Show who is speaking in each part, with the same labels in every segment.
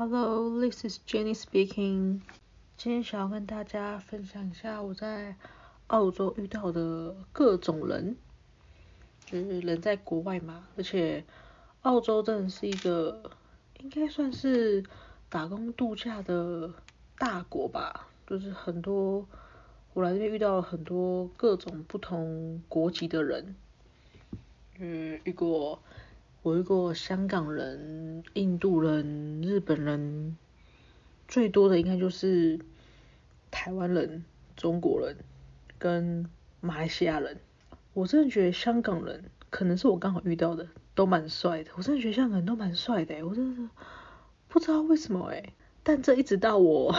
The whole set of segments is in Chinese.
Speaker 1: Hello, this is Jenny speaking. 今天想要跟大家分享一下我在澳洲遇到的各种人，就是人在国外嘛，而且澳洲真的是一个应该算是打工度假的大国吧，就是很多我来这边遇到了很多各种不同国籍的人，嗯，遇过。我遇过香港人、印度人、日本人，最多的应该就是台湾人、中国人跟马来西亚人。我真的觉得香港人可能是我刚好遇到的，都蛮帅的。我真的觉得香港人都蛮帅的，我真的不知道为什么诶，但这一直到我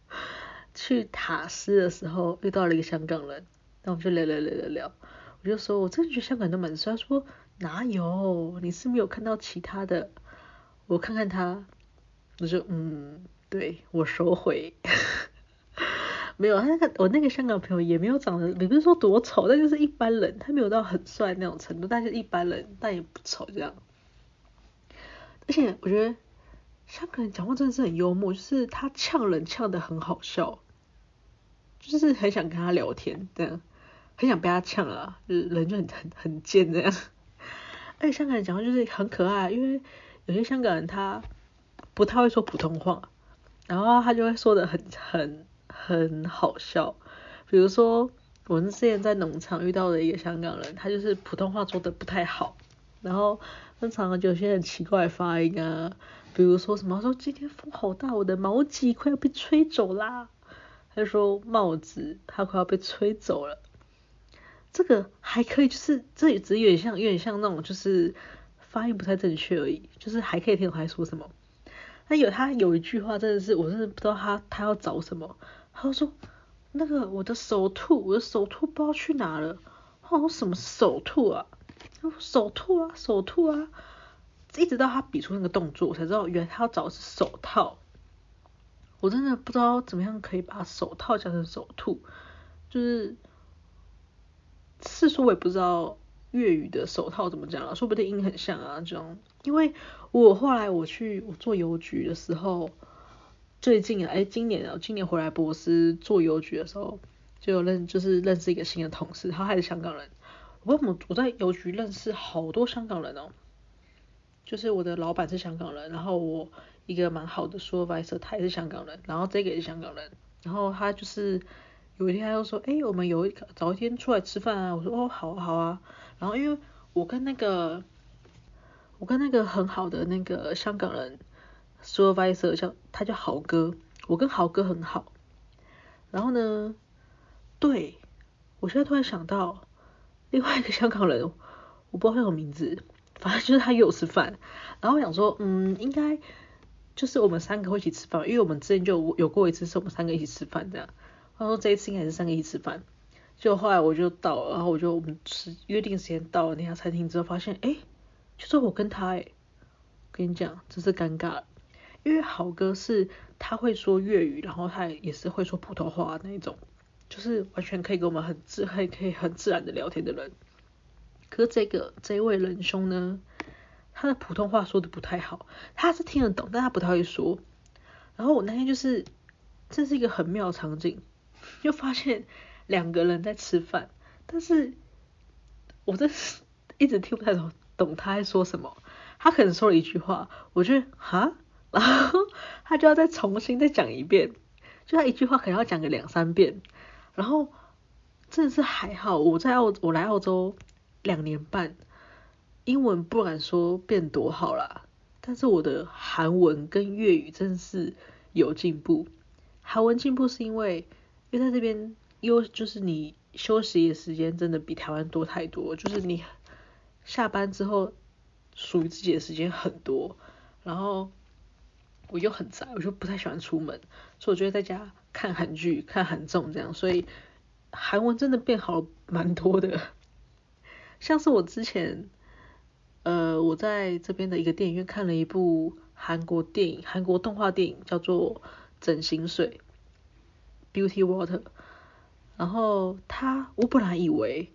Speaker 1: 去塔斯的时候遇到了一个香港人，那我们就聊聊聊聊聊，我就说我真的觉得香港人都蛮帅，说。哪有？你是没有看到其他的？我看看他，我就嗯，对，我收回。没有，他那个我那个香港朋友也没有长得，也不是说多丑，但就是一般人，他没有到很帅那种程度，但是一般人，但也不丑这样。而且我觉得香港人讲话真的是很幽默，就是他呛人呛得很好笑，就是很想跟他聊天这样，很想被他呛啊，人就很很很贱这样。而且香港人讲话就是很可爱，因为有些香港人他不太会说普通话，然后他就会说的很很很好笑。比如说我们之前在农场遇到的一个香港人，他就是普通话说的不太好，然后经常就有些很奇怪的发音啊，比如说什么说今天风好大，我的毛巾快要被吹走啦，他就说帽子它快要被吹走了。这个还可以，就是这也只有点像，有点像那种就是发音不太正确而已，就是还可以听懂他说什么。那有他有一句话真的是，我真的不知道他他要找什么。他就说那个我的手兔，我的手兔不知道去哪了。哦什么手兔啊？手兔啊，手兔啊。一直到他比出那个动作，我才知道原来他要找的是手套。我真的不知道怎么样可以把手套讲成手兔，就是。是说我也不知道粤语的手套怎么讲了，说不定音很像啊，这样。因为我后来我去我做邮局的时候，最近啊，哎，今年啊，今年回来博斯做邮局的时候，就有认就是认识一个新的同事，他还是香港人。我为什么我在邮局认识好多香港人哦？就是我的老板是香港人，然后我一个蛮好的 supervisor 他也是香港人，然后这个也是香港人，然后他就是。有一天他就说，哎、我们有一早一天出来吃饭啊。我说，哦，好啊，好啊。然后因为我跟那个，我跟那个很好的那个香港人 supervisor 叫他叫豪哥，我跟豪哥很好。然后呢，对，我现在突然想到另外一个香港人，我不知道他什么名字，反正就是他约我吃饭。然后我想说，嗯，应该就是我们三个会一起吃饭，因为我们之前就有过一次是我们三个一起吃饭这样。他说这一次应该是三个一起吃饭，就后来我就到，然后我就我们吃约定时间到了那家餐厅之后，发现哎，就是我跟他哎，跟你讲，真是尴尬，因为豪哥是他会说粤语，然后他也是会说普通话那一种，就是完全可以跟我们很自可以可以很自然的聊天的人。可是这个这位仁兄呢，他的普通话说的不太好，他是听得懂，但他不太会说。然后我那天就是，这是一个很妙的场景。就发现两个人在吃饭，但是我这是一直听不太懂懂他在说什么。他可能说了一句话，我觉得哈，然后他就要再重新再讲一遍，就他一句话可能要讲个两三遍。然后真的是还好，我在澳我来澳洲两年半，英文不敢说变多好啦，但是我的韩文跟粤语真是有进步。韩文进步是因为。因为在这边，又就是你休息的时间真的比台湾多太多，就是你下班之后属于自己的时间很多，然后我又很宅，我就不太喜欢出门，所以我就会在家看韩剧、看韩综这样，所以韩文真的变好蛮多的。像是我之前，呃，我在这边的一个电影院看了一部韩国电影、韩国动画电影，叫做《整形水》。Beauty Water，然后他，我本来以为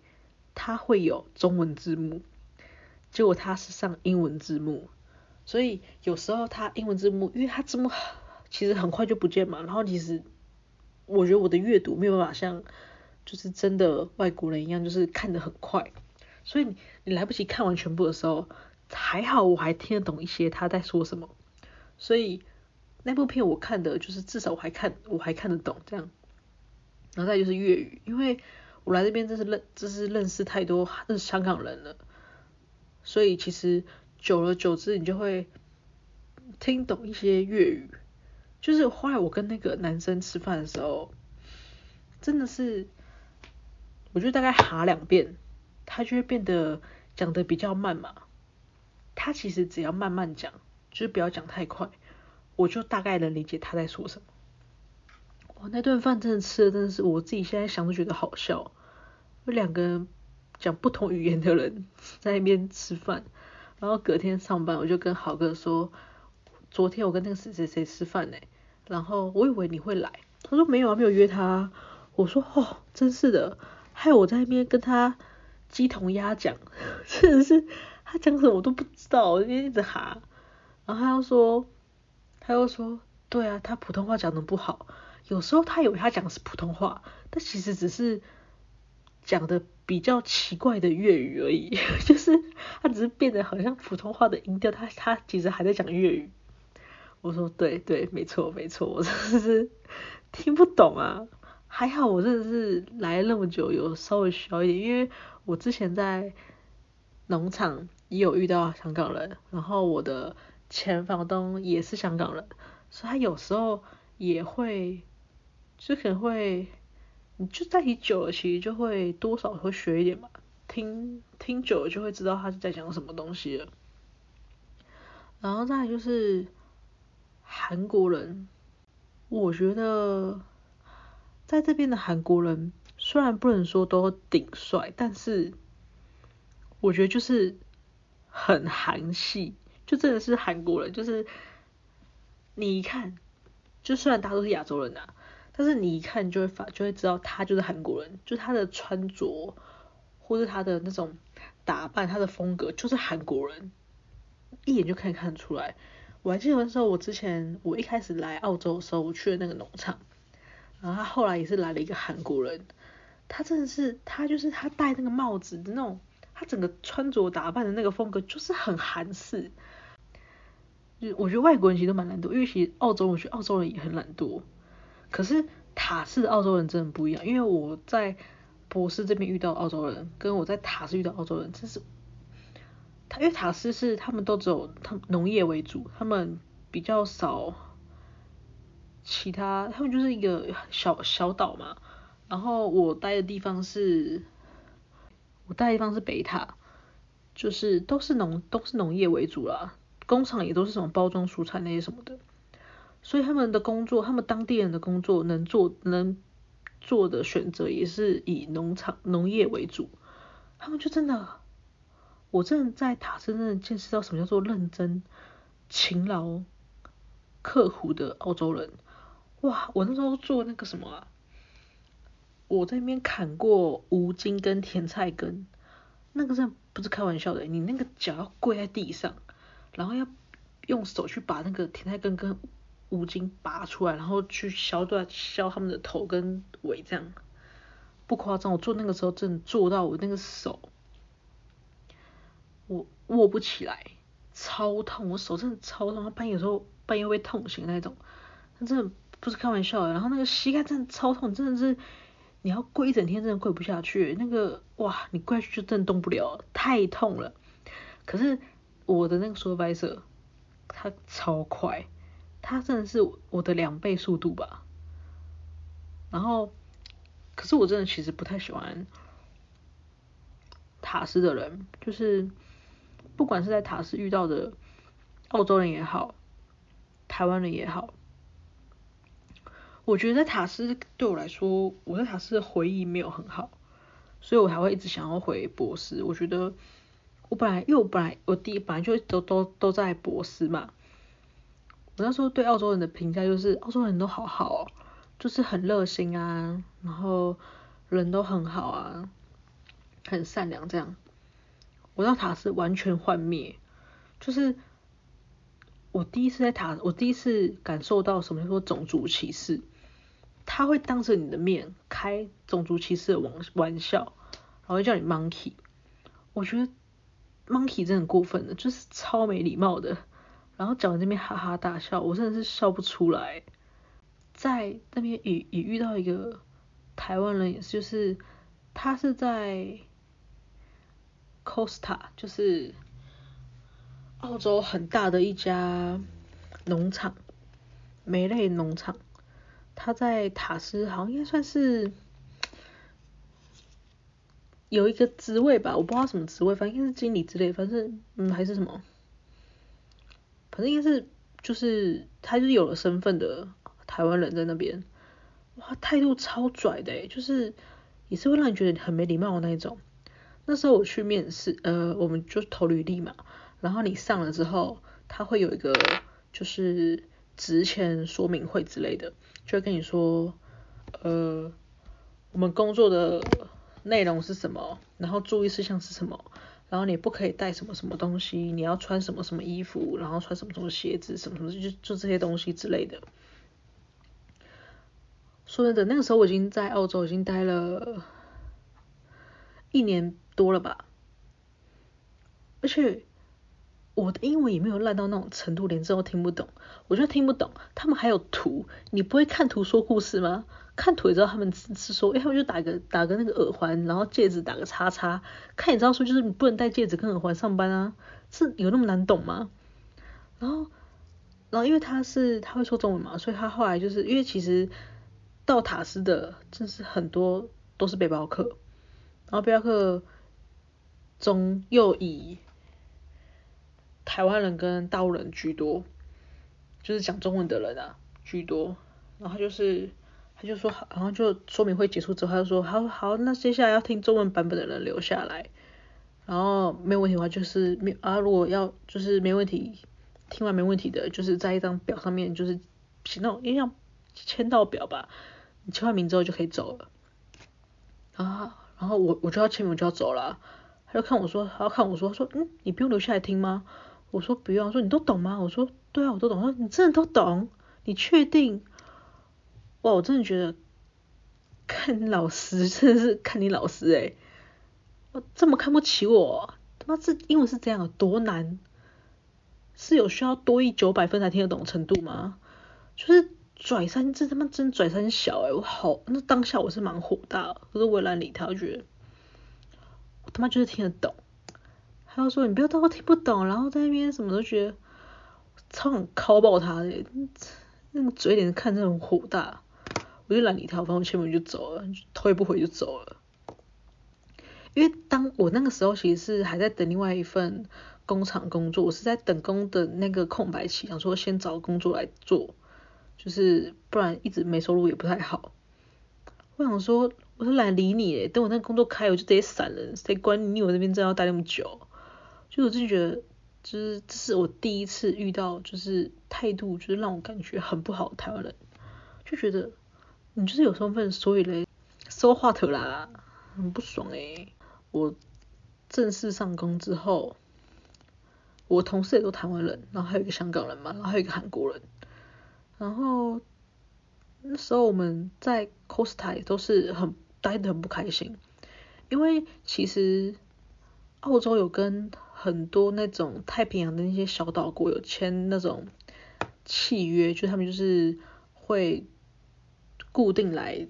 Speaker 1: 他会有中文字幕，结果他是上英文字幕，所以有时候它英文字幕，因为它字幕 其实很快就不见嘛，然后其实我觉得我的阅读没有办法像就是真的外国人一样，就是看得很快，所以你你来不及看完全部的时候，还好我还听得懂一些他在说什么，所以那部片我看的就是至少我还看我还看得懂这样，然后再就是粤语，因为我来这边真是认真是认识太多认识香港人了，所以其实。久而久之，你就会听懂一些粤语。就是后来我跟那个男生吃饭的时候，真的是，我就大概哈两遍，他就会变得讲得比较慢嘛。他其实只要慢慢讲，就是不要讲太快，我就大概能理解他在说什么。哇，那顿饭真的吃的真的是我自己现在想都觉得好笑。有两个讲不同语言的人在那边吃饭。然后隔天上班，我就跟豪哥说，昨天我跟那个谁谁谁吃饭呢，然后我以为你会来，他说没有啊，没有约他。我说哦，真是的，害我在那边跟他鸡同鸭讲，真的是他讲什么我都不知道，我就一直哈。然后他又说，他又说，对啊，他普通话讲得不好，有时候他以为他讲的是普通话，但其实只是讲的。比较奇怪的粤语而已，就是他只是变得好像普通话的音调，他他其实还在讲粤语。我说对对，没错没错，我真的是听不懂啊。还好我真的是来那么久，有稍微学一点，因为我之前在农场也有遇到香港人，然后我的前房东也是香港人，所以他有时候也会就可能会。你就在一起久了，其实就会多少会学一点嘛，听听久了就会知道他是在讲什么东西了。然后再就是韩国人，我觉得在这边的韩国人虽然不能说都顶帅，但是我觉得就是很韩系，就真的是韩国人，就是你一看，就虽然大家都是亚洲人啊。但是你一看就会发，就会知道他就是韩国人，就他的穿着，或是他的那种打扮，他的风格就是韩国人，一眼就可以看得出来。我还记得那时候，我之前我一开始来澳洲的时候，我去了那个农场，然后他后来也是来了一个韩国人，他真的是，他就是他戴那个帽子的那种，他整个穿着打扮的那个风格就是很韩式。我觉得外国人其实都蛮懒惰，因为其实澳洲，我觉得澳洲人也很懒惰。可是塔斯的澳洲人真的不一样，因为我在博斯这边遇到澳洲人，跟我在塔斯遇到澳洲人，真是，他因为塔斯是他们都只有他们农业为主，他们比较少其他，他们就是一个小小岛嘛。然后我待的地方是，我待的地方是北塔，就是都是农都是农业为主啦，工厂也都是什么包装蔬菜那些什么的。所以他们的工作，他们当地人的工作能做能做的选择也是以农场农业为主。他们就真的，我真的在塔斯真的见识到什么叫做认真、勤劳、刻苦的澳洲人。哇！我那时候做那个什么啊，我在那边砍过芜菁跟甜菜根，那个真的不是开玩笑的，你那个脚要跪在地上，然后要用手去把那个甜菜根跟芜菁拔出来，然后去削断削他们的头跟尾，这样不夸张。我做那个时候，真的做到我那个手，我握不起来，超痛，我手真的超痛。半夜时候半夜会痛醒那种，那真的不是开玩笑的。然后那个膝盖真的超痛，真的是你要跪一整天，真的跪不下去。那个哇，你跪下去就真的动不了，太痛了。可是我的那个 supervisor，他超快。他真的是我的两倍速度吧，然后，可是我真的其实不太喜欢塔斯的人，就是不管是在塔斯遇到的澳洲人也好，台湾人也好，我觉得塔斯对我来说，我在塔斯的回忆没有很好，所以我才会一直想要回博士。我觉得我本来，因为我本来我第一本来就都都都在博斯嘛。我那时候对澳洲人的评价就是，澳洲人都好好，就是很热心啊，然后人都很好啊，很善良这样。我到塔斯完全幻灭，就是我第一次在塔，我第一次感受到什么叫做种族歧视。他会当着你的面开种族歧视的玩玩笑，然后叫你 monkey。我觉得 monkey 真的过分的，就是超没礼貌的。然后讲完这边哈哈大笑，我真的是笑不出来。在那边也也遇到一个台湾人，也是就是他是在 Costa，就是澳洲很大的一家农场，梅类农场。他在塔斯好像应该算是有一个职位吧，我不知道什么职位，反正应该是经理之类，反正嗯还是什么，反正应该是就是他就是有了身份的台湾人在那边，哇，态度超拽的，就是也是会让你觉得很没礼貌的那一种。那时候我去面试，呃，我们就投履历嘛，然后你上了之后，他会有一个就是职前说明会之类的。就会跟你说，呃，我们工作的内容是什么，然后注意事项是什么，然后你不可以带什么什么东西，你要穿什么什么衣服，然后穿什么什么鞋子，什么什么就就这些东西之类的。说真的，那个时候我已经在澳洲已经待了一年多了吧，而且。我的英文也没有烂到那种程度，连这都听不懂。我就听不懂，他们还有图，你不会看图说故事吗？看图也知道他们是说，哎，他们就打个打个那个耳环，然后戒指打个叉叉，看也知道说就是你不能戴戒指跟耳环上班啊，是有那么难懂吗？然后，然后因为他是他会说中文嘛，所以他后来就是因为其实到塔斯的真是很多都是背包客，然后背包客中又以。台湾人跟大陆人居多，就是讲中文的人啊居多。然后就是就说，然后就说明会结束之后，他就说好好，那接下来要听中文版本的人留下来。然后没有问题的话就是没啊，如果要就是没问题，听完没问题的，就是在一张表上面就是写那种一样签到表吧，你签完名之后就可以走了。啊然后我我就要签名我就要走了，他就看我说，他要看我说，说嗯，你不用留下来听吗？我说不用，说你都懂吗？我说对啊，我都懂。他说你真的都懂？你确定？哇，我真的觉得看你老师真的是看你老师诶，我这么看不起我？他妈这英文是这样有，多难？是有需要多一九百分才听得懂程度吗？就是拽三，这他妈真拽三小诶，我好，那当下我是蛮火大，可是我也懒理他，我觉得我他妈就是听得懂。他就说：“你不要当我听不懂，然后在那边什么都觉得超想敲爆他的，那个嘴脸看着很火大。”我就懒理他，反正我签名就走了，头也不回就走了。因为当我那个时候其实是还在等另外一份工厂工作，我是在等工的那个空白期，想说先找工作来做，就是不然一直没收入也不太好。我想说，我是懒理你诶，等我那个工作开，我就直接闪了，谁管你？你我这边真的要待那么久？就我真觉得，就是这是我第一次遇到，就是态度就是让我感觉很不好的台湾人，就觉得你就是有身份，所以嘞说话头啦，很不爽诶、我正式上工之后，我同事也都台湾人，然后还有一个香港人嘛，然后还有一个韩国人，然后那时候我们在 Costa 也都是很待得很不开心，因为其实澳洲有跟很多那种太平洋的那些小岛国有签那种契约，就他们就是会固定来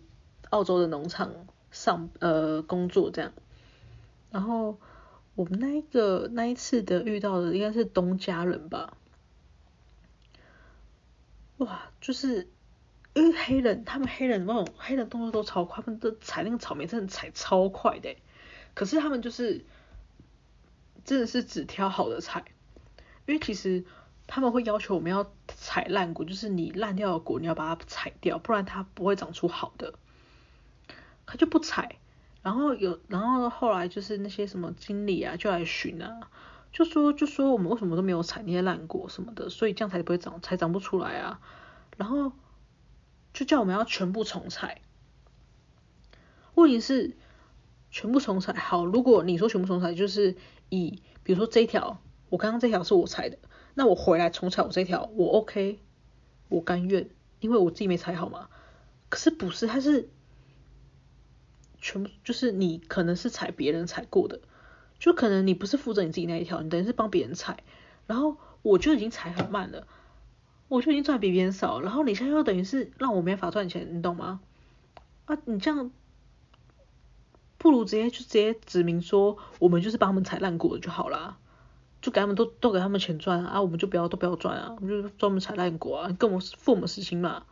Speaker 1: 澳洲的农场上呃工作这样。然后我们那一个那一次的遇到的应该是东家人吧，哇，就是因为黑人他们黑人那种黑人动作都超快，他们的采那个草莓真的采超快的，可是他们就是。真的是只挑好的采，因为其实他们会要求我们要采烂果，就是你烂掉的果你要把它采掉，不然它不会长出好的。他就不采，然后有，然后后来就是那些什么经理啊就来巡啊，就说就说我们为什么都没有采那些烂果什么的，所以这样才不会长，才长不出来啊。然后就叫我们要全部重采。问题是全部重采好，如果你说全部重采就是。以比如说这一条，我刚刚这条是我采的，那我回来重踩我这条，我 OK，我甘愿，因为我自己没踩好嘛。可是不是，它是全部就是你可能是踩别人踩过的，就可能你不是负责你自己那一条，你等于是帮别人踩，然后我就已经踩很慢了，我就已经赚比别人少，然后你现在又等于是让我没法赚钱，你懂吗？啊，你这样不如直接就直接指明说，我们就是帮他们踩烂过的就好啦。就给他们都都给他们钱赚啊，我们就不要都不要赚啊，我们就专门踩烂果啊，跟我付我们时薪嘛，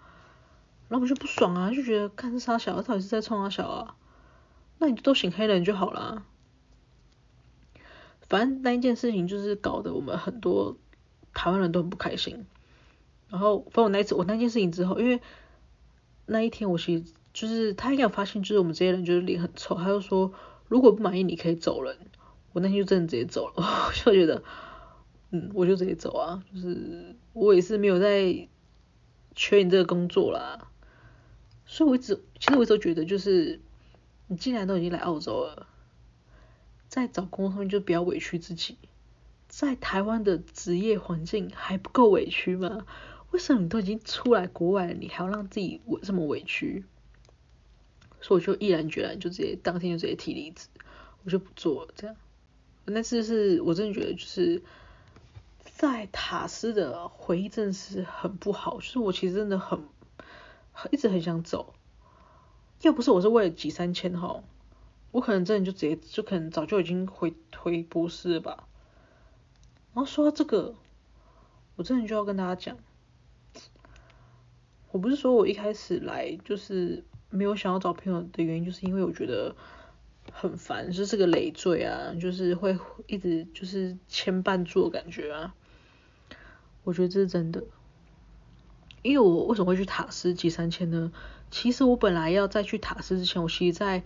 Speaker 1: 然后我就不爽啊，就觉得看杀小，到底是在冲三小啊，那你就都请黑人就好了，反正那一件事情就是搞得我们很多台湾人都很不开心，然后反正我那一次我那件事情之后，因为那一天我其实就是他应该有发现，就是我们这些人就是脸很臭，他就说如果不满意你可以走人。我那天就真的直接走了，我就觉得，嗯，我就直接走啊，就是我也是没有在缺你这个工作啦，所以我一直，其实我一直都觉得，就是你既然都已经来澳洲了，在找工作上面就不要委屈自己，在台湾的职业环境还不够委屈吗？为什么你都已经出来国外了，你还要让自己委这么委屈？所以我就毅然决然就直接当天就直接提离职，我就不做了，这样。那次是我真的觉得，就是在塔斯的回忆真的是很不好。就是我其实真的很，很一直很想走，要不是我是为了挤三千哈，我可能真的就直接就可能早就已经回回博士了吧。然后说到这个，我真的就要跟大家讲，我不是说我一开始来就是没有想要找朋友的原因，就是因为我觉得。很烦，就是个累赘啊，就是会一直就是牵绊住的感觉啊。我觉得这是真的，因为我为什么会去塔斯集三千呢？其实我本来要再去塔斯之前，我其实在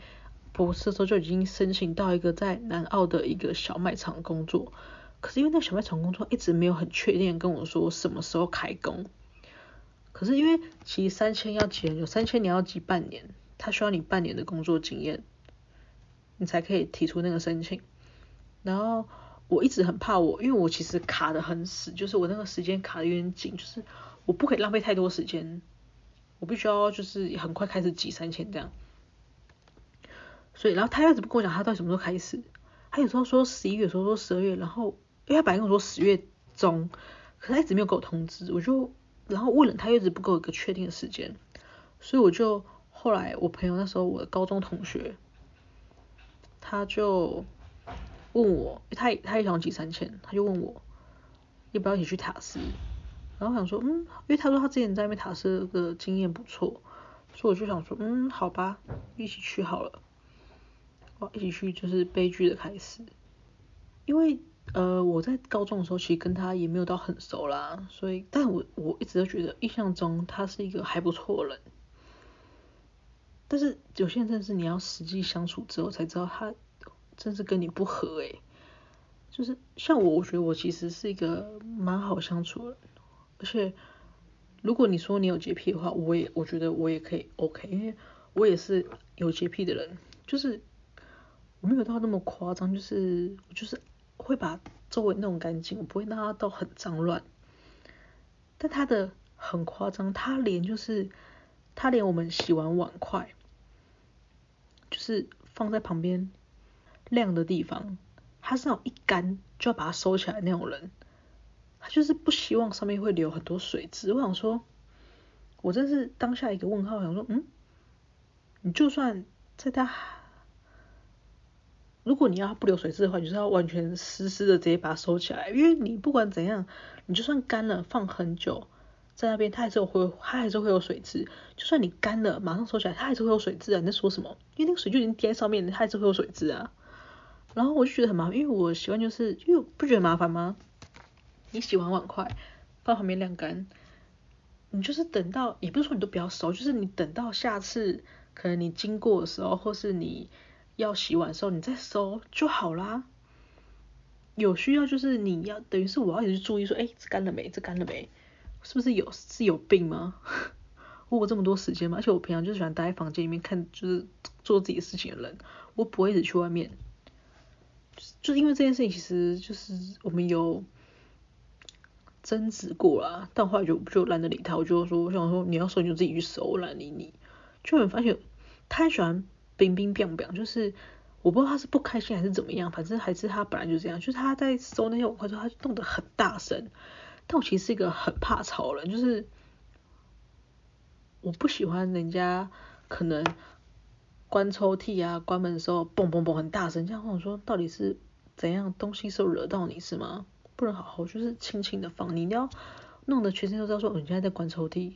Speaker 1: 博士的时候就已经申请到一个在南澳的一个小卖场工作，可是因为那个小卖场工作一直没有很确定跟我说什么时候开工。可是因为其实三千要挤，有三千你要挤半年，他需要你半年的工作经验。你才可以提出那个申请，然后我一直很怕我，因为我其实卡得很死，就是我那个时间卡得有点紧，就是我不可以浪费太多时间，我必须要就是很快开始挤三千这样。所以，然后他一直不跟我讲他到底什么时候开始，他有时候说十一月，有时候说十二月，然后因为他本来跟我说十月中，可他一直没有给我通知，我就然后问了他，一直不给我一个确定的时间，所以我就后来我朋友那时候我的高中同学。他就问我，他他也想挤三千，他就问我要不要一起去塔斯，然后想说，嗯，因为他说他之前在那边塔斯的经验不错，所以我就想说，嗯，好吧，一起去好了，哇，一起去就是悲剧的开始，因为呃我在高中的时候其实跟他也没有到很熟啦，所以但我我一直都觉得印象中他是一个还不错的人。但是有些人真的是你要实际相处之后才知道他真是跟你不合诶、就是像我，我觉得我其实是一个蛮好相处的，而且如果你说你有洁癖的话，我也我觉得我也可以 OK，因为我也是有洁癖的人，就是我没有到那么夸张，就是就是会把周围弄干净，我不会让它到很脏乱，但他的很夸张，他连就是他连我们洗完碗筷。就是放在旁边晾的地方，他是那种一干就要把它收起来那种人，他就是不希望上面会留很多水渍。我想说，我真是当下一个问号，想说，嗯，你就算在他，如果你要不留水渍的话，你就是要完全湿湿的直接把它收起来，因为你不管怎样，你就算干了放很久。在那边，它还是会，它还是会有水渍。就算你干了，马上收起来，它还是会有水渍啊！你在说什么？因为那个水就已经滴在上面，它还是会有水渍啊。然后我就觉得很麻烦，因为我习惯就是，因为不觉得麻烦吗？你洗完碗筷放旁边晾干，你就是等到，也不是说你都不要收，就是你等到下次可能你经过的时候，或是你要洗碗的时候，你再收就好啦。有需要就是你要，等于是我要一直注意说，哎，这干了没？这干了没？是不是有是有病吗？我有这么多时间吗？而且我平常就喜欢待在房间里面看，就是做自己事情的人，我不会一直去外面。就是因为这件事情，其实就是我们有争执过啦，但后来就就懒得理他，我就说我想说你要收你就自己去收，我懒理你。就很发现他喜欢冰冰冰冰，就是我不知道他是不开心还是怎么样，反正还是他本来就这样，就是他在收那些碗筷的时候，他就动得很大声。但我其实是一个很怕吵的人，就是我不喜欢人家可能关抽屉啊、关门的时候嘣嘣嘣很大声，这样我说到底是怎样东西是惹到你是吗？不能好好就是轻轻的放，你一定要弄得全身都知道说，你现在在关抽屉，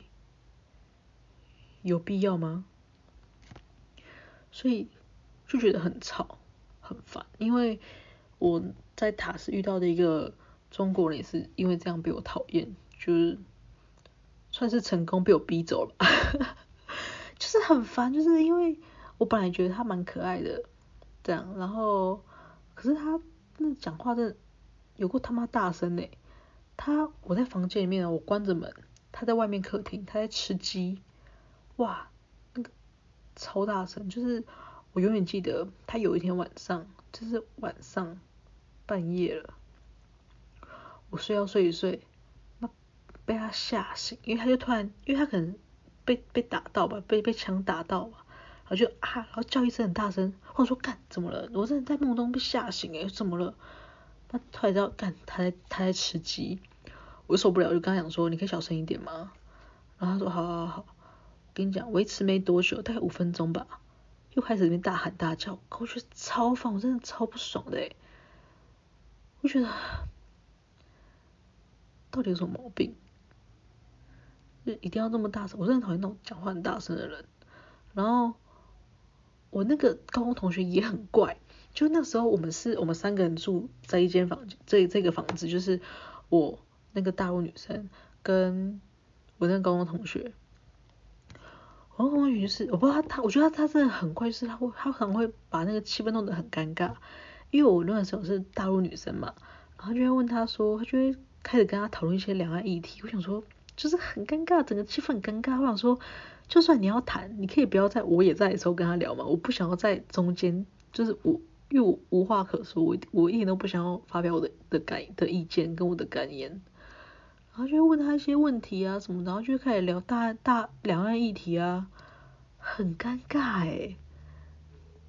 Speaker 1: 有必要吗？所以就觉得很吵很烦，因为我在塔斯遇到的一个。中国人也是因为这样被我讨厌，就是算是成功被我逼走了，就是很烦，就是因为我本来觉得他蛮可爱的，这样，然后可是他那讲话真的有过他妈大声诶，他我在房间里面，我关着门，他在外面客厅，他在吃鸡，哇，那个超大声，就是我永远记得他有一天晚上，就是晚上半夜了。我睡要睡一睡，那被他吓醒，因为他就突然，因为他可能被被打到吧，被被枪打到吧，然后就啊，然后叫一声很大声，或者说干怎么了？我真的在梦中被吓醒诶，怎么了？他突然知道干他在他在吃鸡，我受不了，就跟他讲说你可以小声一点吗？然后他说好好好，我跟你讲维持没多久，大概五分钟吧，又开始那边大喊大叫，我觉得超烦，我真的超不爽的诶，我觉得。到底有什么毛病？就一定要这么大声？我真的讨厌那种讲话很大声的人。然后我那个高中同学也很怪，就那时候我们是我们三个人住在一间房间，这这个房子就是我那个大陆女生跟我那个高中同学。我高中同学就是我不知道他他，我觉得他他真的很怪，就是他会他可能会把那个气氛弄得很尴尬，因为我那个时候是大陆女生嘛，然后就会问他说，他就会。开始跟他讨论一些两岸议题，我想说就是很尴尬，整个气氛很尴尬。我想说，就算你要谈，你可以不要在我也在的时候跟他聊嘛。我不想要在中间，就是我因为我无话可说，我我一点都不想要发表我的的感的意见跟我的感言。然后就会问他一些问题啊什么，然后就开始聊大大两岸议题啊，很尴尬诶。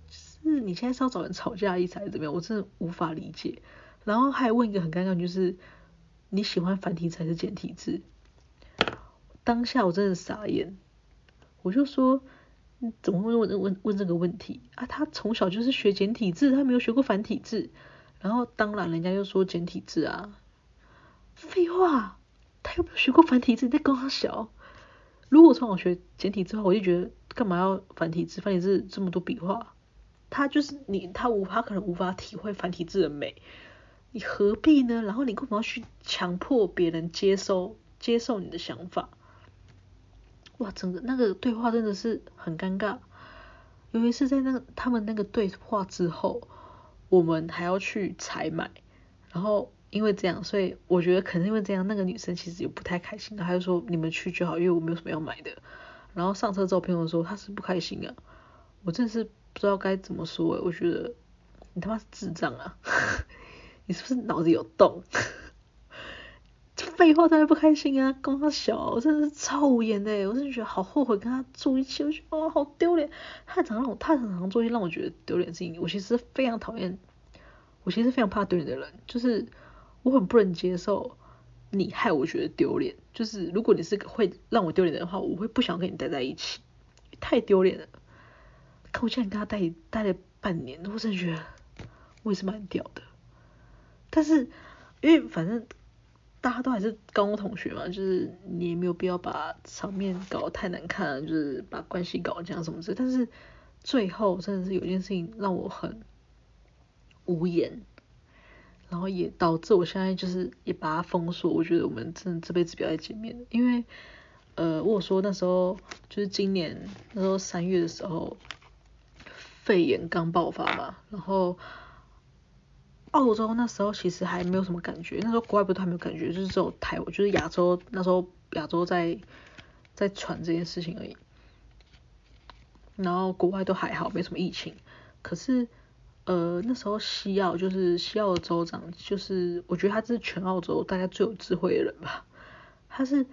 Speaker 1: 是你现在是要找人吵架的意思还是怎么样？我真的无法理解。然后还问一个很尴尬，就是。你喜欢繁体字还是简体字？当下我真的傻眼，我就说，怎么会问问问这个问题啊？他从小就是学简体字，他没有学过繁体字。然后当然人家就说简体字啊，废话，他又没有学过繁体字，你在跟他小。如果从小学简体字的话，我就觉得干嘛要繁体字？繁体字这么多笔画，他就是你，他无他可能无法体会繁体字的美。你何必呢？然后你干嘛要去强迫别人接受接受你的想法？哇，整个那个对话真的是很尴尬。尤其是在那个他们那个对话之后，我们还要去采买，然后因为这样，所以我觉得可能因为这样，那个女生其实也不太开心。她就说你们去就好，因为我没有什么要买的。然后上车之后，朋友说她是不开心啊。我真的是不知道该怎么说，我觉得你他妈是智障啊！你是不是脑子有洞？废话当然不开心啊！跟他小，我真的是超无言的，我真的觉得好后悔跟他住一起，我觉得哦好丢脸。他常让我，他常常做一些让我觉得丢脸的事情。我其实非常讨厌，我其实非常怕丢脸的人，就是我很不能接受你害我觉得丢脸。就是如果你是会让我丢脸的话，我会不想跟你待在一起，太丢脸了。可我竟然跟他待待了半年，我真的觉得我也是蛮屌的。但是，因为反正大家都还是高中同学嘛，就是你也没有必要把场面搞得太难看，就是把关系搞这样什么之类。但是最后真的是有件事情让我很无言，然后也导致我现在就是也把他封锁。我觉得我们真的这辈子不要再见面了，因为呃，我说那时候就是今年那时候三月的时候，肺炎刚爆发嘛，然后。澳洲那时候其实还没有什么感觉，那时候国外不都还没有感觉，就是只有台湾，就是亚洲那时候亚洲在在传这件事情而已。然后国外都还好，没什么疫情。可是呃，那时候西澳就是西澳的州长，就是我觉得他是全澳洲大家最有智慧的人吧。他是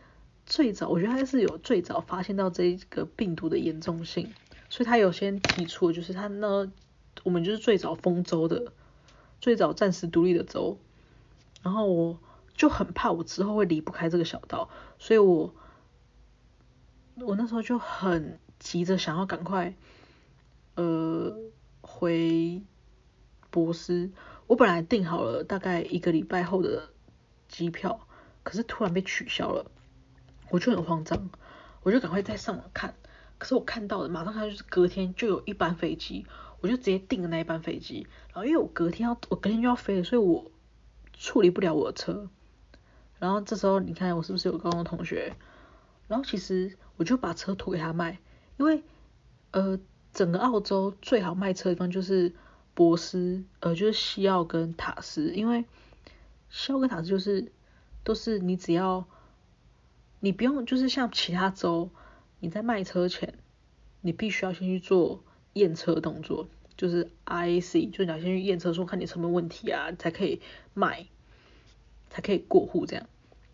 Speaker 1: 最早，我觉得他是有最早发现到这个病毒的严重性，所以他有先提出，就是他那，我们就是最早封州的，最早暂时独立的州。然后我就很怕我之后会离不开这个小岛，所以我我那时候就很急着想要赶快，呃，回。博斯，我本来订好了大概一个礼拜后的机票，可是突然被取消了，我就很慌张，我就赶快再上网看，可是我看到的马上看就是隔天就有一班飞机，我就直接订了那一班飞机，然后因为我隔天要我隔天就要飞了，所以我处理不了我的车，然后这时候你看我是不是有高中同学，然后其实我就把车托给他卖，因为呃整个澳洲最好卖车的地方就是。博斯，呃，就是西澳跟塔斯，因为西澳跟塔斯就是都是你只要你不用，就是像其他州，你在卖车前，你必须要先去做验车动作，就是 I C，就你要先去验车，说看你什么问题啊，才可以卖，才可以过户这样。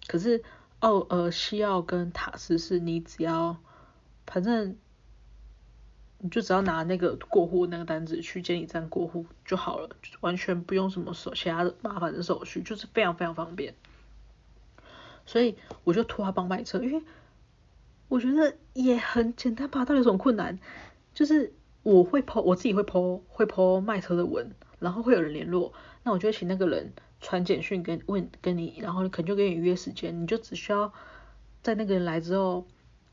Speaker 1: 可是澳呃西澳跟塔斯是你只要反正。你就只要拿那个过户那个单子去监理站过户就好了，完全不用什么手其他的麻烦的手续，就是非常非常方便。所以我就托他帮卖车，因为我觉得也很简单吧，到底有什么困难？就是我会 po，我自己会 po，会 po 卖车的文，然后会有人联络，那我就请那个人传简讯跟问跟你，然后可能就跟你约时间，你就只需要在那个人来之后，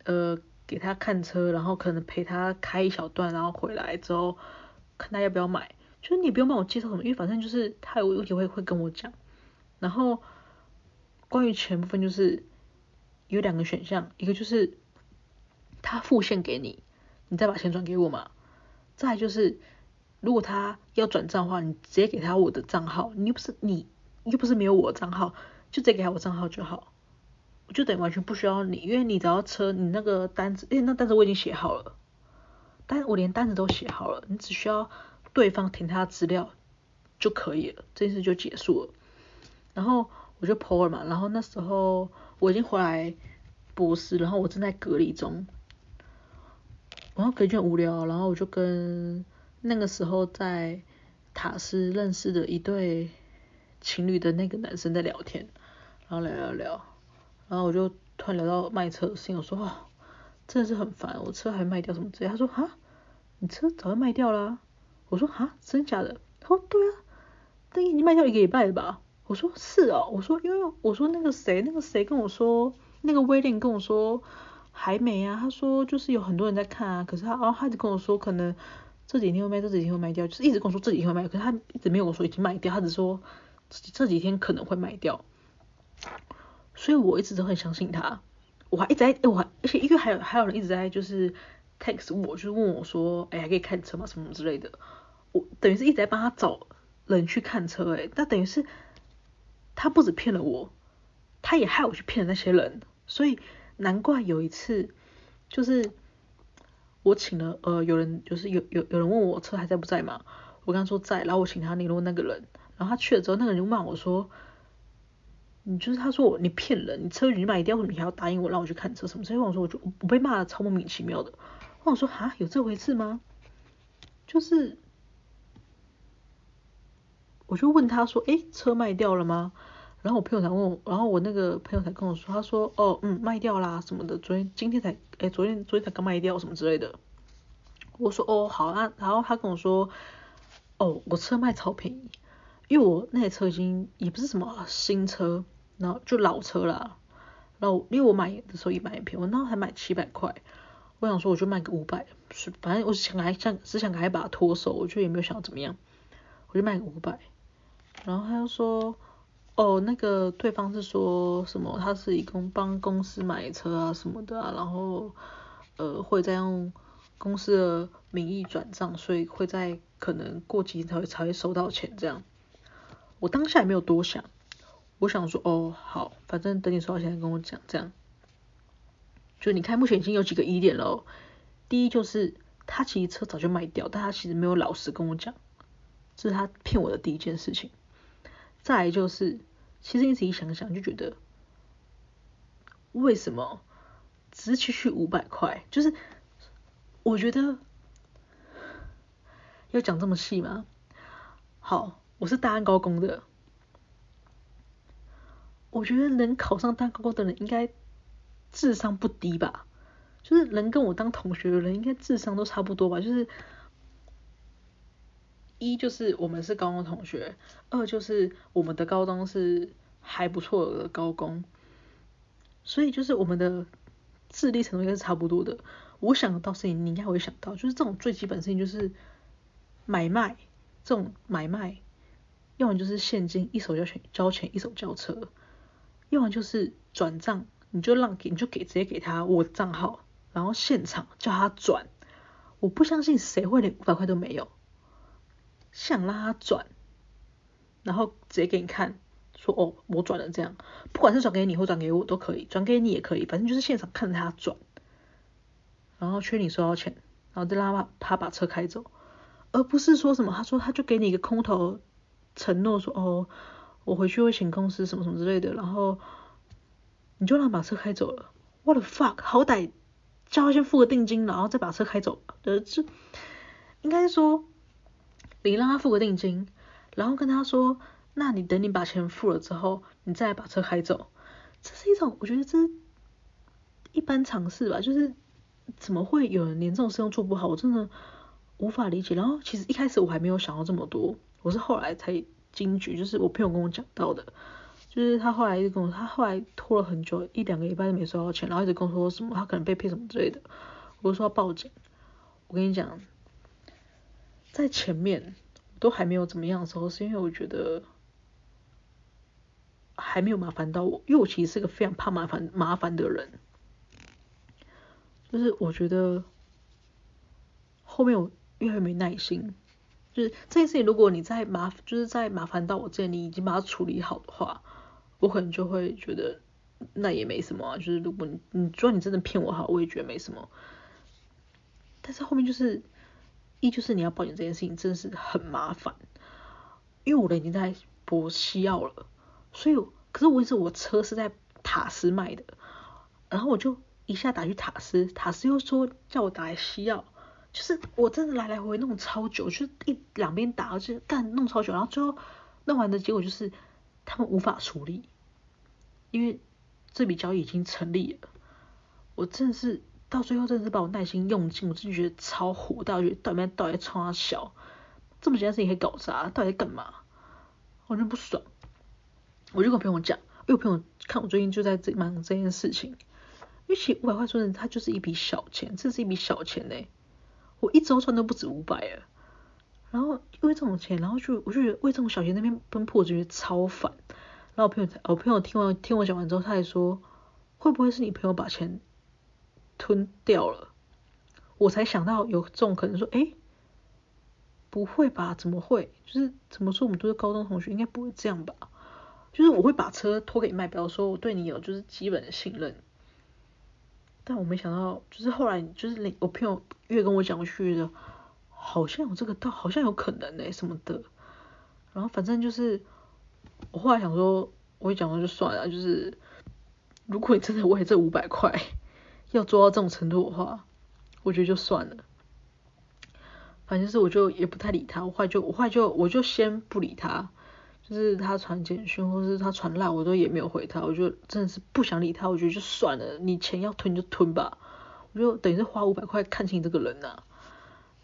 Speaker 1: 呃。给他看车，然后可能陪他开一小段，然后回来之后看他要不要买，就是你不用帮我介绍什么，因为反正就是他有问题会会跟我讲。然后关于钱部分就是有两个选项，一个就是他付现给你，你再把钱转给我嘛。再就是如果他要转账的话，你直接给他我的账号，你又不是你又不是没有我的账号，就直接给他我账号就好。就等于完全不需要你，因为你只要车，你那个单子，诶，那单子我已经写好了，单我连单子都写好了，你只需要对方填他资料就可以了，这件事就结束了。然后我就 po 了嘛，然后那时候我已经回来博斯，然后我正在隔离中，然后感觉很无聊，然后我就跟那个时候在塔斯认识的一对情侣的那个男生在聊天，然后聊聊聊。然后我就突然聊到卖车的事情，我说哦，真的是很烦，我车还卖掉什么之类。他说哈，你车早就卖掉了。我说哈，真假的？他说对啊，那已经卖掉一个礼拜了吧？我说是哦，我说因为我说那个谁那个谁跟我说，那个威廉跟我说还没啊。他说就是有很多人在看啊，可是他哦，他一直跟我说可能这几天会卖，这几天会卖掉，就是一直跟我说这几天会卖，可是他一直没有跟我说已经卖掉，他只说这几天可能会卖掉。所以我一直都很相信他，我还一直在，我还而且因为还有还有人一直在就是 text 我，就是问我说，哎，还可以看车吗？什么之类的，我等于是一直在帮他找人去看车，哎，那等于是他不止骗了我，他也害我去骗了那些人，所以难怪有一次就是我请了呃有人就是有有有人问我车还在不在嘛，我跟他说在，然后我请他联络那个人，然后他去了之后，那个人就骂我说。你就是他说我你骗人，你车已经卖掉，你还要答应我让我去看车什么？所以我说我就我被骂的超莫名其妙的。我说哈，有这回事吗？就是我就问他说，诶，车卖掉了吗？然后我朋友才问我，然后我那个朋友才跟我说，他说哦嗯卖掉啦什么的，昨天今天才诶，昨天昨天才刚卖掉什么之类的。我说哦好啊，然后他跟我说哦我车卖超便宜。因为我那台车已经也不是什么新车，然后就老车啦。然后因为我买的时候也买一瓶，我那时候还买七百块，我想说我就卖个五百，是反正我想还想只想赶快把它脱手，我就也没有想怎么样，我就卖个五百。然后他就说，哦那个对方是说什么，他是一共帮公司买车啊什么的啊，然后呃会再用公司的名义转账，所以会在可能过几天才会才会收到钱这样。我当下也没有多想，我想说哦好，反正等你收到钱跟我讲这样。就你看目前已经有几个疑点了，第一就是他其实车早就卖掉，但他其实没有老实跟我讲，这是他骗我的第一件事情。再来就是，其实你自己想想就觉得，为什么只区区五百块？就是我觉得要讲这么细吗？好，我是大安高工的，我觉得能考上大高工的人应该智商不低吧？就是能跟我当同学的人，应该智商都差不多吧？就是。一就是我们是高中同学，二就是我们的高中是还不错的高工，所以就是我们的智力程度应该是差不多的。我想到事情，你应该会想到，就是这种最基本事情就是买卖，这种买卖，要么就是现金一手交钱交钱一手交车，要么就是转账，你就让给你就给直接给他我账号，然后现场叫他转。我不相信谁会连五百块都没有。想让他转，然后直接给你看，说哦，我转了这样，不管是转给你或转给我都可以，转给你也可以，反正就是现场看着他转，然后确定你收到钱，然后再让他把他把车开走，而不是说什么，他说他就给你一个空头承诺说哦，我回去会请公司什么什么之类的，然后你就让他把车开走了，what the fuck，好歹叫他先付个定金，然后再把车开走，呃，这应该说。你让他付个定金，然后跟他说，那你等你把钱付了之后，你再把车开走。这是一种，我觉得这一般常识吧，就是怎么会有人连这种事情做不好，我真的无法理解。然后其实一开始我还没有想到这么多，我是后来才惊觉，就是我朋友跟我讲到的，就是他后来一直跟我，他后来拖了很久，一两个礼拜都没收到钱，然后一直跟我说什么他可能被骗什么之类的，我就说要报警。我跟你讲。在前面都还没有怎么样的时候，是因为我觉得还没有麻烦到我，因为我其实是个非常怕麻烦麻烦的人，就是我觉得后面我越来越没耐心，就是这件事情，如果你在麻就是在麻烦到我这里，你已经把它处理好的话，我可能就会觉得那也没什么啊，就是如果你你说你真的骗我好，我也觉得没什么，但是后面就是。一就是你要报警这件事情真的是很麻烦，因为我的已经在博西奥了，所以可是我一直我车是在塔斯卖的，然后我就一下打去塔斯，塔斯又说叫我打来西奥，就是我真的来来回回弄超久，就一两边打，就干弄超久，然后最后弄完的结果就是他们无法处理，因为这笔交易已经成立了，我真的是。到最后真的是把我耐心用尽，我真的觉得超火大，我觉得到底到底在冲三小，这么简单事情可以搞砸，到底在干嘛？我就不爽，我就跟我朋友讲，因为我朋友看我最近就在这忙这件事情，因为其五百块说真的，它就是一笔小钱，这是一笔小钱呢，我一周赚都不止五百了，然后因为这种钱，然后就我就觉得为这种小钱那边奔波，我觉得超烦。然后我朋友我朋友听完听我讲完之后，他还说，会不会是你朋友把钱？吞掉了，我才想到有这种可能说，哎，不会吧？怎么会？就是怎么说？我们都是高中同学，应该不会这样吧？就是我会把车托给卖，比方说我对你有就是基本的信任，但我没想到，就是后来就是我朋友越跟我讲，我去的，好像有这个道，好像有可能哎什么的，然后反正就是我后来想说，我一讲说就算了，就是如果你真的为这五百块。要做到这种程度的话，我觉得就算了。反正是我就也不太理他，我坏就我坏就我就先不理他，就是他传简讯或是他传赖，我都也没有回他，我就真的是不想理他，我觉得就算了，你钱要吞就吞吧，我就等于是花五百块看清这个人呐、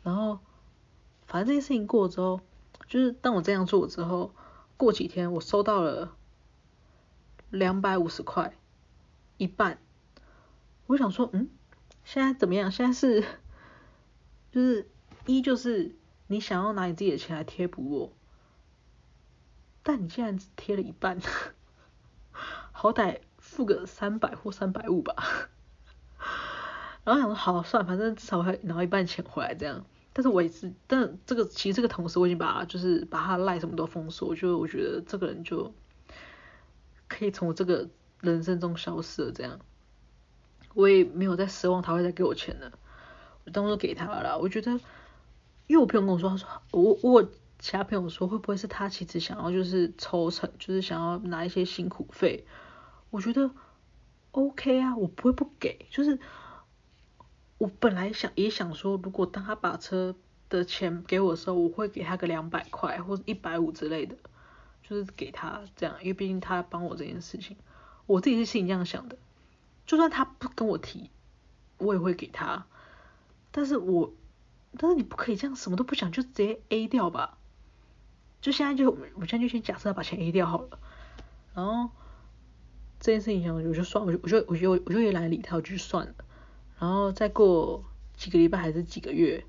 Speaker 1: 然后反正这件事情过了之后，就是当我这样做之后，过几天我收到了两百五十块，一半。我想说，嗯，现在怎么样？现在是，就是一就是你想要拿你自己的钱来贴补我，但你竟然只贴了一半，好歹付个三百或三百五吧。然后想说，好，算，反正至少会拿一半钱回来这样。但是我也是，但这个其实这个同事我已经把就是把他赖什么都封锁，就我觉得这个人就可以从我这个人生中消失了这样。我也没有再奢望他会再给我钱了，我当初给他了啦。我觉得，因为我朋友跟我说，他说我我其他朋友说，会不会是他其实想要就是抽成，就是想要拿一些辛苦费？我觉得 OK 啊，我不会不给。就是我本来想也想说，如果当他把车的钱给我的时候，我会给他个两百块或者一百五之类的，就是给他这样，因为毕竟他帮我这件事情，我自己是心里这样想的。就算他不跟我提，我也会给他。但是我，但是你不可以这样什么都不讲就直接 A 掉吧？就现在就我现在就先假设他把钱 A 掉好了，然后这件事情我就算，我就我就我就我就也懒得理他，我就算了。然后再过几个礼拜还是几个月，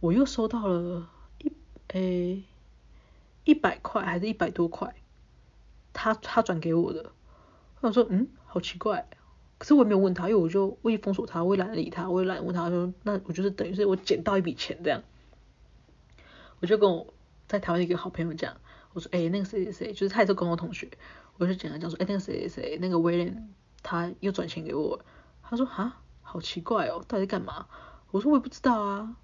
Speaker 1: 我又收到了一诶一百块还是一百多块，他他转给我的，我说嗯好奇怪，可是我也没有问他，因为我就我也封锁他，我也懒得理他，我也懒得问他说那我就是等于是我捡到一笔钱这样，我就跟我。在台湾一个好朋友讲，我说，哎、那个谁谁谁，就是他也是高中同学，我就讲他讲说，哎、那个谁谁谁，那个威廉，他又转钱给我，他说，哈，好奇怪哦，到底干嘛？我说我也不知道啊，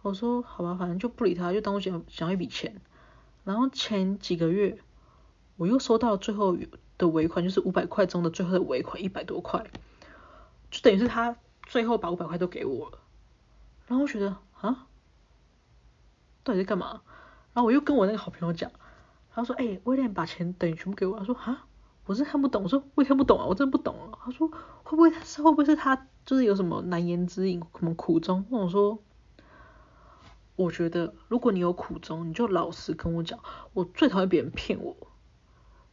Speaker 1: 我说好吧，反正就不理他，就当我想想要一笔钱。然后前几个月，我又收到最后的尾款，就是五百块中的最后的尾款一百多块，就等于是他最后把五百块都给我了。然后我觉得，啊，到底在干嘛？然后我又跟我那个好朋友讲，他说：“哎、威廉把钱等于全部给我。”他说：“啊，我是看不懂。”我说：“我也看不懂啊，我真的不懂啊。”他说：“会不会是会不会是他就是有什么难言之隐，什么苦衷？”我说：“我觉得如果你有苦衷，你就老实跟我讲。我最讨厌别人骗我，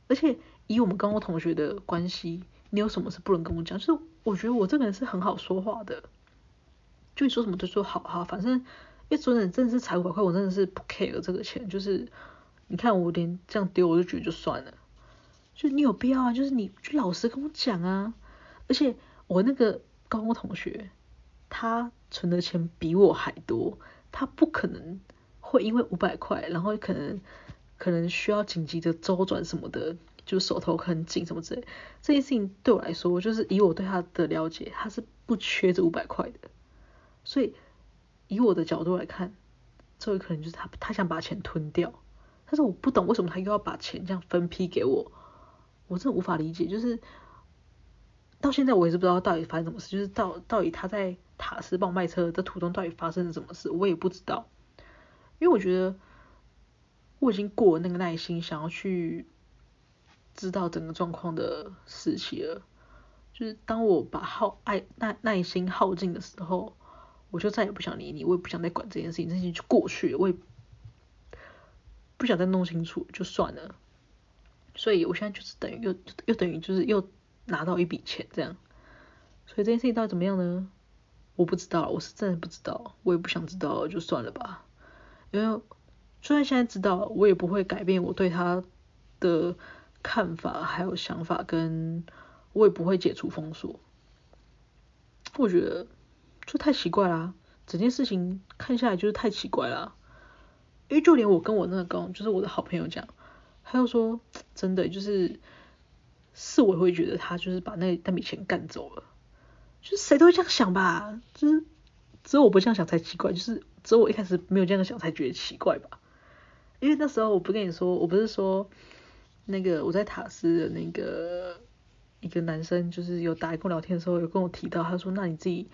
Speaker 1: 而且以我们高中同学的关系，你有什么事不能跟我讲？就是我觉得我这个人是很好说话的，就你说什么都说好哈，反正。”因为昨天真的是才五百块，我真的是不 care 这个钱，就是你看我连这样丢我就觉得就算了，就你有必要啊，就是你就老实跟我讲啊，而且我那个高中同学，他存的钱比我还多，他不可能会因为五百块，然后可能可能需要紧急的周转什么的，就手头很紧什么之类，这件事情对我来说，就是以我对他的了解，他是不缺这五百块的，所以。以我的角度来看，这位可能就是他，他想把钱吞掉，但是我不懂为什么他又要把钱这样分批给我，我真的无法理解。就是到现在我也是不知道到底发生什么事，就是到到底他在塔斯帮我卖车的途中到底发生了什么事，我也不知道。因为我觉得我已经过了那个耐心想要去知道整个状况的时期了，就是当我把耗爱耐耐心耗尽的时候。我就再也不想理你，我也不想再管这件事情，这件事情就过去了，我也不想再弄清楚，就算了。所以我现在就是等于又又等于就是又拿到一笔钱这样，所以这件事情到底怎么样呢？我不知道，我是真的不知道，我也不想知道，就算了吧。因为虽然现在知道，我也不会改变我对他的看法还有想法，跟我也不会解除封锁。我觉得。就太奇怪啦，整件事情看下来就是太奇怪啦。因为就连我跟我那个就是我的好朋友讲，他又说真的就是是我会觉得他就是把那那笔钱干走了，就是谁都会这样想吧，就是只有我不这样想才奇怪，就是只有我一开始没有这样想才觉得奇怪吧。因为那时候我不跟你说，我不是说那个我在塔斯的那个一个男生，就是有打来跟我聊天的时候有跟我提到，他说那你自己。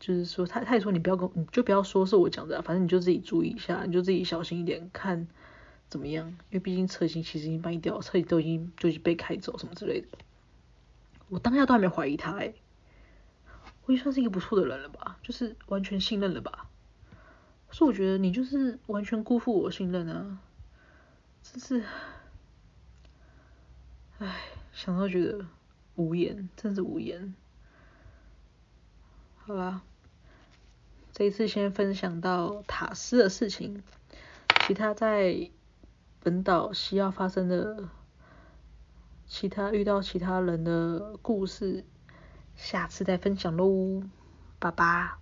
Speaker 1: 就是说，他他也说你不要跟，你就不要说是我讲的，反正你就自己注意一下，你就自己小心一点，看怎么样。因为毕竟车型其实已经卖掉，车都已经就已经被开走什么之类的。我当下都还没怀疑他哎，我也算是一个不错的人了吧，就是完全信任了吧。所以我觉得你就是完全辜负我信任啊，真是，唉，想到觉得无言，真是无言。好啦。这一次先分享到塔斯的事情，其他在本岛西澳发生的，其他遇到其他人的故事，下次再分享喽，拜拜。